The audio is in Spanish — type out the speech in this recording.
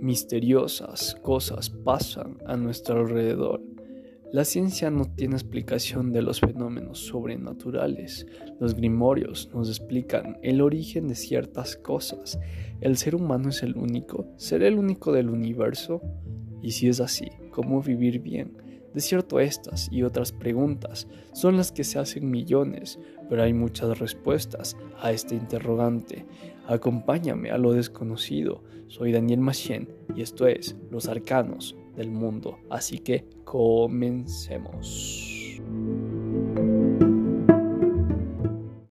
Misteriosas cosas pasan a nuestro alrededor. La ciencia no tiene explicación de los fenómenos sobrenaturales. Los grimorios nos explican el origen de ciertas cosas. ¿El ser humano es el único? ¿Será el único del universo? Y si es así, ¿cómo vivir bien? De cierto, estas y otras preguntas son las que se hacen millones, pero hay muchas respuestas a este interrogante. Acompáñame a lo desconocido. Soy Daniel Machien y esto es Los Arcanos del Mundo. Así que comencemos.